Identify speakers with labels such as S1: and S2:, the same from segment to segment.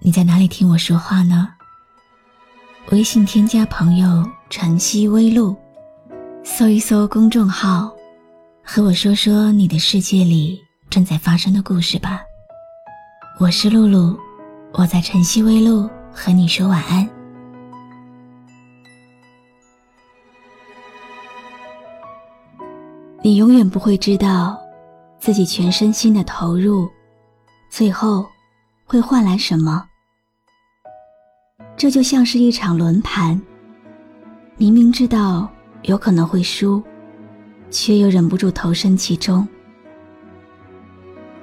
S1: 你在哪里听我说话呢？微信添加朋友“晨曦微露”，搜一搜公众号，和我说说你的世界里正在发生的故事吧。我是露露，我在晨曦微露和你说晚安。你永远不会知道。自己全身心的投入，最后会换来什么？这就像是一场轮盘，明明知道有可能会输，却又忍不住投身其中。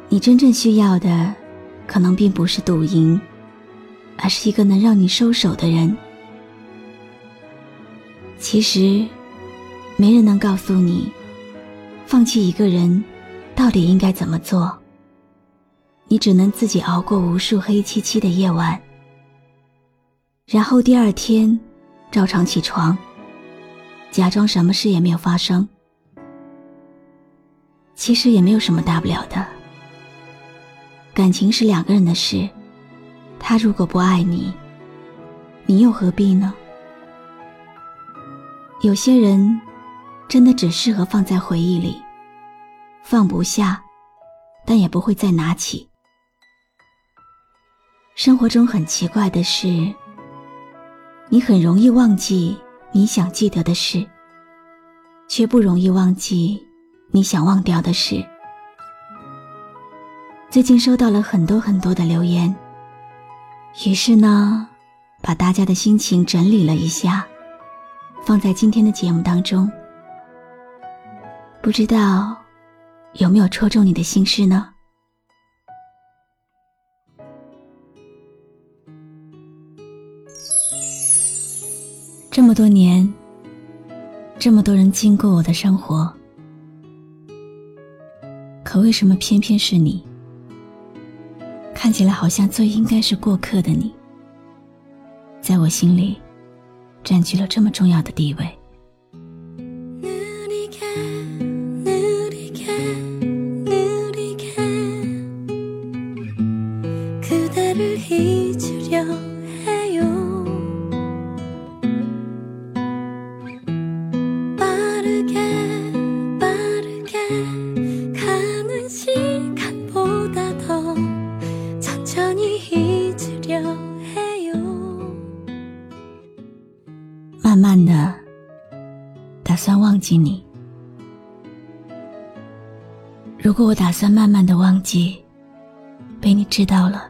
S1: 你真正需要的，可能并不是赌赢，而是一个能让你收手的人。其实，没人能告诉你，放弃一个人。到底应该怎么做？你只能自己熬过无数黑漆漆的夜晚，然后第二天照常起床，假装什么事也没有发生。其实也没有什么大不了的。感情是两个人的事，他如果不爱你，你又何必呢？有些人真的只适合放在回忆里。放不下，但也不会再拿起。生活中很奇怪的是，你很容易忘记你想记得的事，却不容易忘记你想忘掉的事。最近收到了很多很多的留言，于是呢，把大家的心情整理了一下，放在今天的节目当中。不知道。有没有戳中你的心事呢？这么多年，这么多人经过我的生活，可为什么偏偏是你？看起来好像最应该是过客的你，在我心里占据了这么重要的地位。记你。如果我打算慢慢的忘记，被你知道了，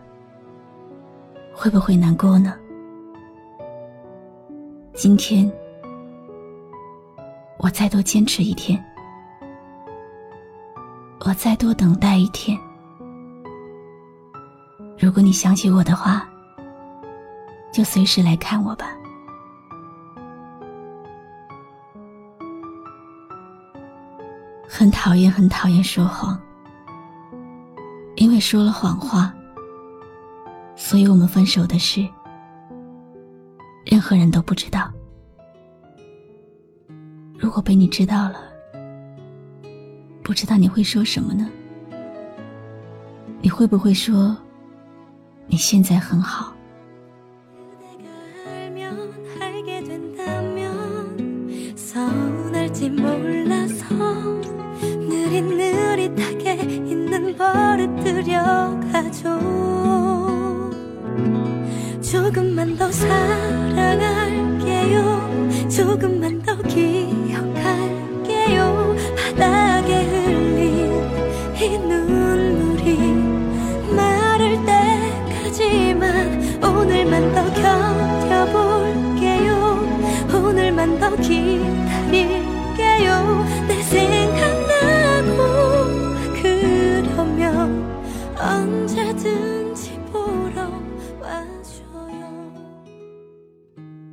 S1: 会不会难过呢？今天，我再多坚持一天，我再多等待一天。如果你想起我的话，就随时来看我吧。很讨厌，很讨厌说谎，因为说了谎话，所以我们分手的事，任何人都不知道。如果被你知道了，不知道你会说什么呢？你会不会说你现在很好？ 데려가줘 조금만 더 사랑하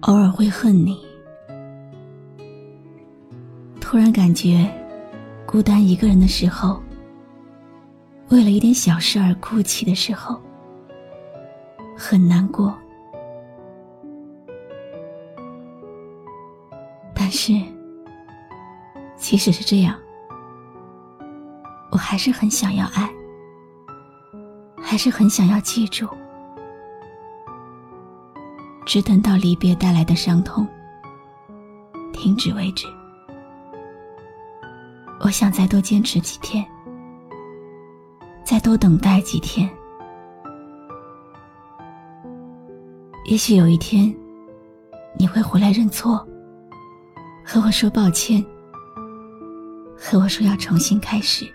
S1: 偶尔会恨你突然感觉孤单一个人的时候为了一点小事而哭泣的时候很难过。但是即使是这样我还是很想要爱。还是很想要记住。只等到离别带来的伤痛停止为止。我想再多坚持几天，再多等待几天。也许有一天，你会回来认错，和我说抱歉，和我说要重新开始。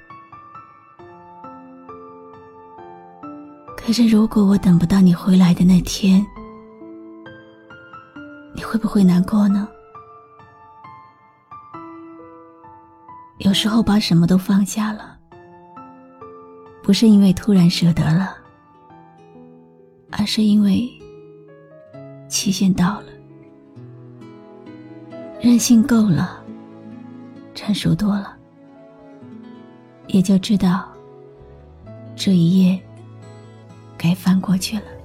S1: 可是，如果我等不到你回来的那天，你会不会难过呢？有时候把什么都放下了，不是因为突然舍得了，而是因为期限到了，任性够了，成熟多了，也就知道这一页该翻过去了。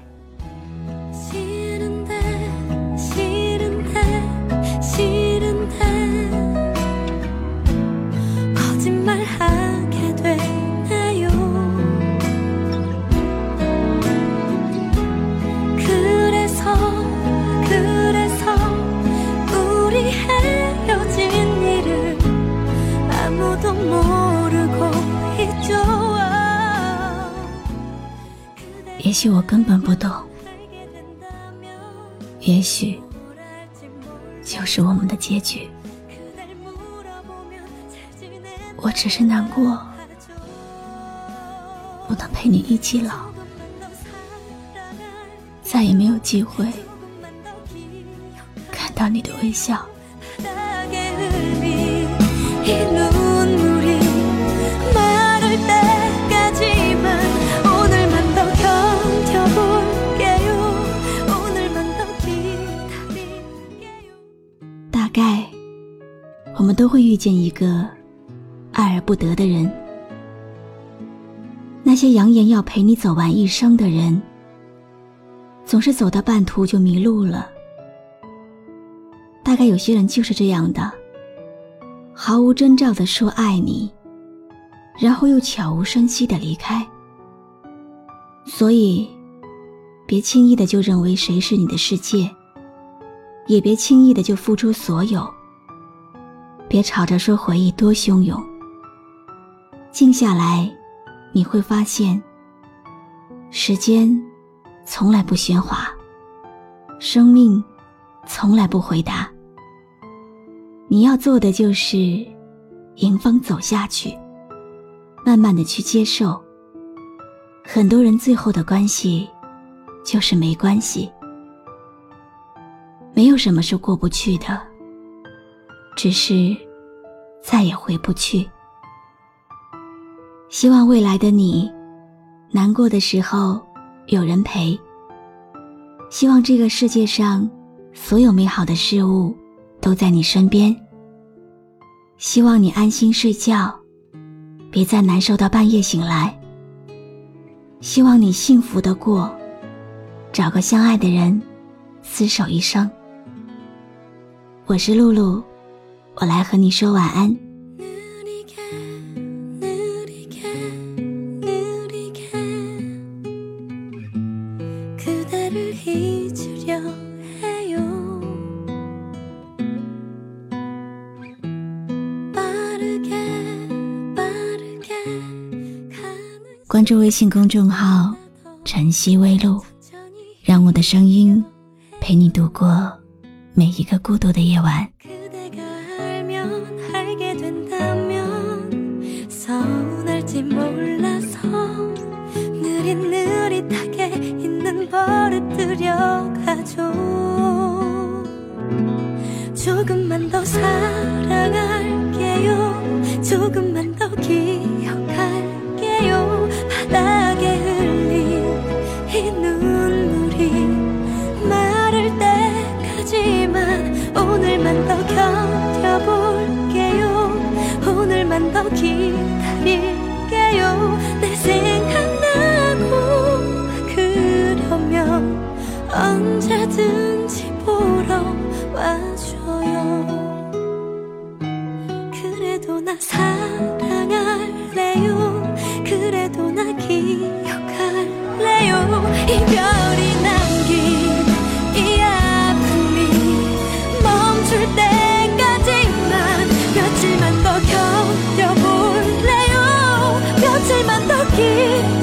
S1: 我根本不懂，也许就是我们的结局。我只是难过，不能陪你一起老，再也没有机会看到你的微笑。都会遇见一个爱而不得的人。那些扬言要陪你走完一生的人，总是走到半途就迷路了。大概有些人就是这样的，毫无征兆的说爱你，然后又悄无声息的离开。所以，别轻易的就认为谁是你的世界，也别轻易的就付出所有。别吵着说回忆多汹涌，静下来，你会发现，时间从来不喧哗，生命从来不回答。你要做的就是迎风走下去，慢慢的去接受。很多人最后的关系就是没关系，没有什么是过不去的。只是再也回不去。希望未来的你，难过的时候有人陪。希望这个世界上所有美好的事物都在你身边。希望你安心睡觉，别再难受到半夜醒来。希望你幸福的过，找个相爱的人，厮守一生。我是露露。我来和你说晚安。关注微信公众号“晨曦微露”，让我的声音陪你度过每一个孤独的夜晚。丢。 나 사랑할래요? 그래도 나 기억할래요? 이별이 남긴 이 아픔이 멈출 때까지만 며칠만 더 견뎌볼래요? 며칠만 더 기.